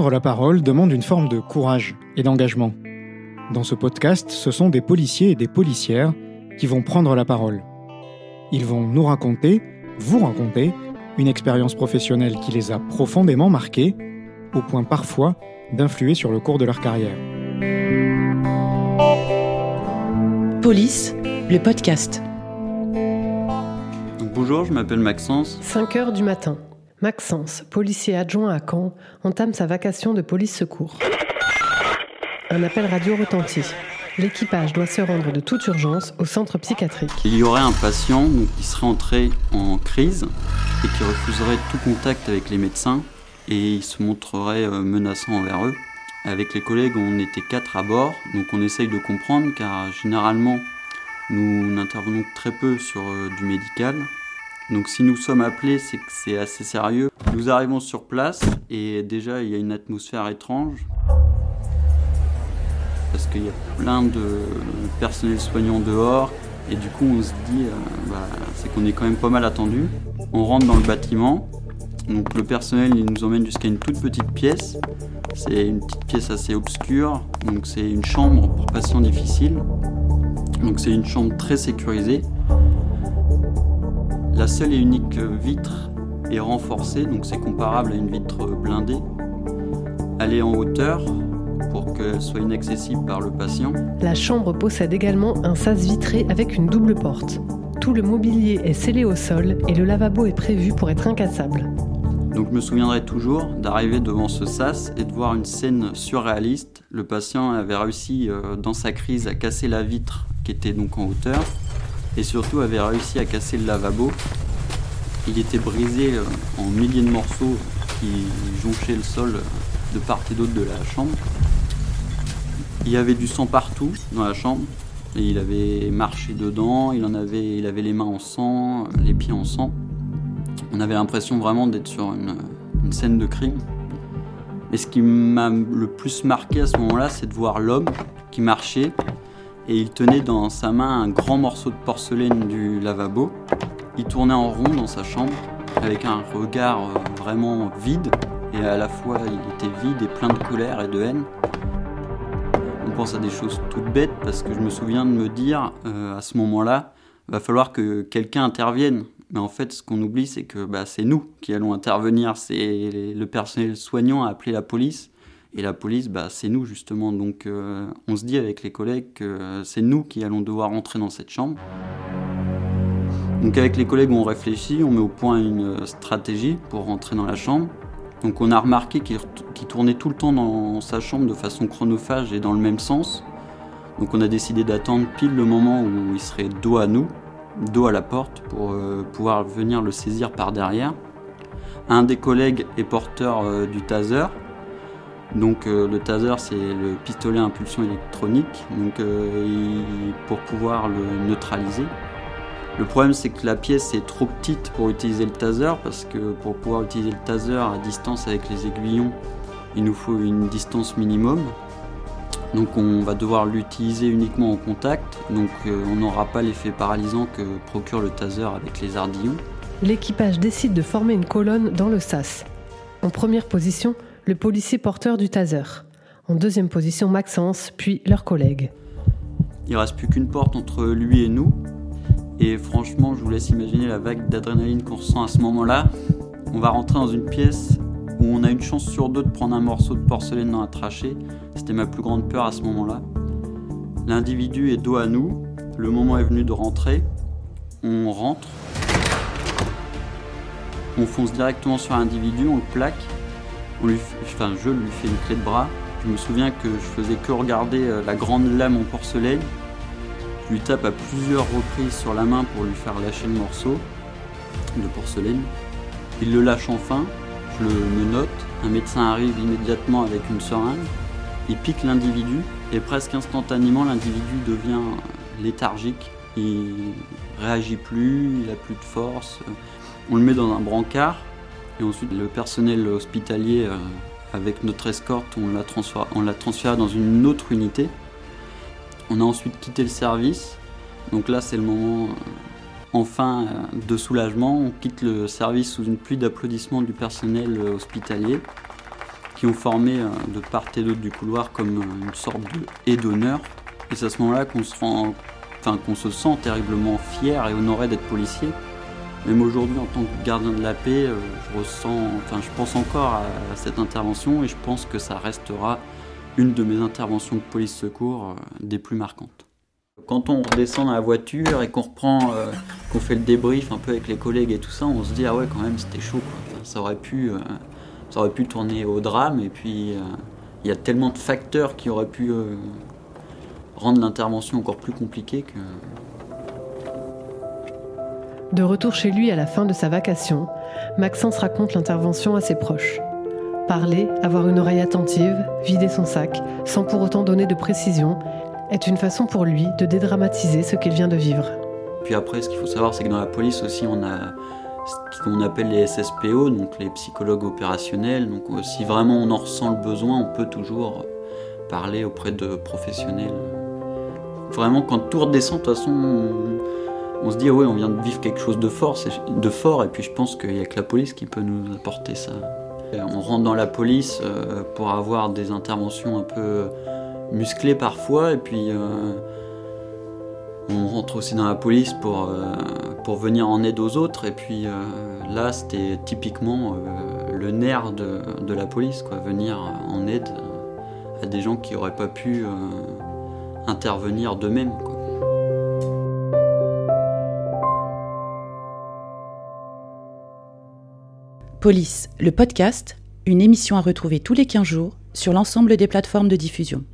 Prendre la parole demande une forme de courage et d'engagement. Dans ce podcast, ce sont des policiers et des policières qui vont prendre la parole. Ils vont nous raconter, vous raconter, une expérience professionnelle qui les a profondément marqués, au point parfois d'influer sur le cours de leur carrière. Police, le podcast. bonjour, je m'appelle Maxence. 5 heures du matin. Maxence, policier adjoint à Caen, entame sa vacation de police secours. Un appel radio retentit. L'équipage doit se rendre de toute urgence au centre psychiatrique. Il y aurait un patient qui serait entré en crise et qui refuserait tout contact avec les médecins et il se montrerait euh, menaçant envers eux. Avec les collègues, on était quatre à bord, donc on essaye de comprendre car généralement nous n'intervenons très peu sur euh, du médical. Donc si nous sommes appelés, c'est que c'est assez sérieux. Nous arrivons sur place et déjà il y a une atmosphère étrange parce qu'il y a plein de personnel soignant dehors et du coup on se dit euh, bah, c'est qu'on est quand même pas mal attendu. On rentre dans le bâtiment, donc le personnel il nous emmène jusqu'à une toute petite pièce. C'est une petite pièce assez obscure, donc c'est une chambre pour patients difficiles. Donc c'est une chambre très sécurisée. La seule et unique vitre est renforcée, donc c'est comparable à une vitre blindée. Elle est en hauteur, pour qu'elle soit inaccessible par le patient. La chambre possède également un sas vitré avec une double porte. Tout le mobilier est scellé au sol et le lavabo est prévu pour être incassable. Donc je me souviendrai toujours d'arriver devant ce sas et de voir une scène surréaliste. Le patient avait réussi euh, dans sa crise à casser la vitre qui était donc en hauteur et surtout avait réussi à casser le lavabo. Il était brisé euh, en milliers de morceaux qui jonchaient le sol de part et d'autre de la chambre. Il y avait du sang partout dans la chambre. Et il avait marché dedans, il, en avait, il avait les mains en sang, les pieds en sang. On avait l'impression vraiment d'être sur une, une, scène de crime. Et ce qui m'a le plus marqué à ce moment-là, c'est de voir l'homme qui marchait et il tenait dans sa main un grand morceau de porcelaine du lavabo. Il tournait en rond dans sa chambre avec un regard euh, vraiment vide et à la fois il était vide et plein de colère et de haine on pense à des choses toutes bêtes parce que je me souviens de me dire euh, à ce moment-là, va falloir que quelqu'un intervienne. Mais en fait, ce qu'on oublie, c'est que bah, c'est nous qui allons intervenir. C'est le personnel soignant à appeler la police. Et la police, bah, c'est nous justement. Donc euh, on se dit avec les collègues que c'est nous qui allons devoir entrer dans cette chambre. Donc avec les collègues, on réfléchit, on met au point une stratégie pour rentrer dans la chambre. Donc on a remarqué qu'il tournait tout le temps dans sa chambre de façon chronophage et dans le même sens. Donc on a décidé d'attendre pile le moment où il serait dos à nous, dos à la porte, pour euh, pouvoir venir le saisir par derrière. Un des collègues est porteur euh, du taser. Donc euh, le taser c'est le pistolet à impulsion électronique, donc pour pouvoir le neutraliser. Le problème, c'est que la pièce est trop petite pour utiliser le taser, parce que pour pouvoir utiliser le taser à distance avec les aiguillons, il nous faut une distance minimum. Donc on va devoir l'utiliser uniquement en contact, donc euh, on n'aura pas l'effet paralysant que procure le taser avec les ardillons. L'équipage décide de former une colonne dans le sas. En première position, le policier porteur du taser. En deuxième position, Maxence, puis leurs collègues. Il reste plus qu'une porte entre lui et nous, et franchement, je vous laisse imaginer la vague d'adrénaline qu'on ressent à ce moment-là. On va rentrer dans une pièce où on a une chance sur deux de prendre un morceau de porcelaine dans la trachée. C'était ma plus grande peur à ce moment-là. L'individu est dos à nous. Le moment est venu de rentrer. On rentre. On fonce directement sur l'individu, on le plaque. On lui enfin, je lui fais une clé de bras. Je me souviens que je faisais que regarder euh, la grande lame en porcelaine lui tape à plusieurs reprises sur la main pour lui faire lâcher le morceau de porcelaine. Il le lâche enfin, je le note. Un médecin arrive immédiatement avec une seringue. Il pique l'individu et presque instantanément l'individu devient léthargique. Il réagit plus, il a plus de force. On le met dans un brancard et ensuite le personnel hospitalier euh, avec notre escorte, on l'a transféré, transféré dans une autre unité on a ensuite quitté le service. Donc là, c'est le moment euh, enfin euh, de soulagement. On quitte le service sous une pluie d'applaudissements du personnel euh, hospitalier qui ont formé de part et d'autre du couloir comme une sorte de haie d'honneur. Et c'est à ce moment-là qu'on se rend, enfin qu'on se sent terriblement fier et honoré d'être policier. Même aujourd'hui, en tant que gardien de la paix, je pense encore à cette intervention et je pense que ça restera une de mes interventions de police secours des plus marquantes. Quand on redescend dans la voiture et qu'on reprend, euh, qu'on fait le débrief un peu avec les collègues et tout ça, on se dit ah ouais quand même c'était chaud ça aurait pu, euh, ça aurait pu tourner au drame et puis euh, il y a tellement de facteurs qui auraient pu rendre l'intervention encore plus compliquée que. De retour chez lui à la fin de sa vacation, Maxence raconte l'intervention à ses proches. Parler, avoir une oreille attentive, vider son sac, sans pour autant donner de précision, est une façon pour lui de dédramatiser ce qu'il vient de vivre. Puis après, ce qu'il faut savoir, c'est que dans la police aussi, on a ce qu'on appelle les SSPO, donc les psychologues opérationnels. Donc euh, si vraiment on en ressent le besoin, on peut toujours parler auprès de professionnels. Vraiment, quand tout redescend, de toute façon, on, se dit, oui, on vient de vivre quelque chose de fort, de fort et puis je pense qu'il n'y a que la police qui peut nous apporter ça. On rentre dans la police euh, pour avoir des interventions un peu musclé parfois, et puis euh, on rentre aussi dans la police pour, euh, venir en aide aux autres, et puis euh, là c'était typiquement le nerf de, de, la police, quoi, venir en aide à des gens qui n'auraient pas pu intervenir d'eux-mêmes. Police, le podcast, une émission à retrouver tous les 15 jours sur l'ensemble des plateformes de diffusion.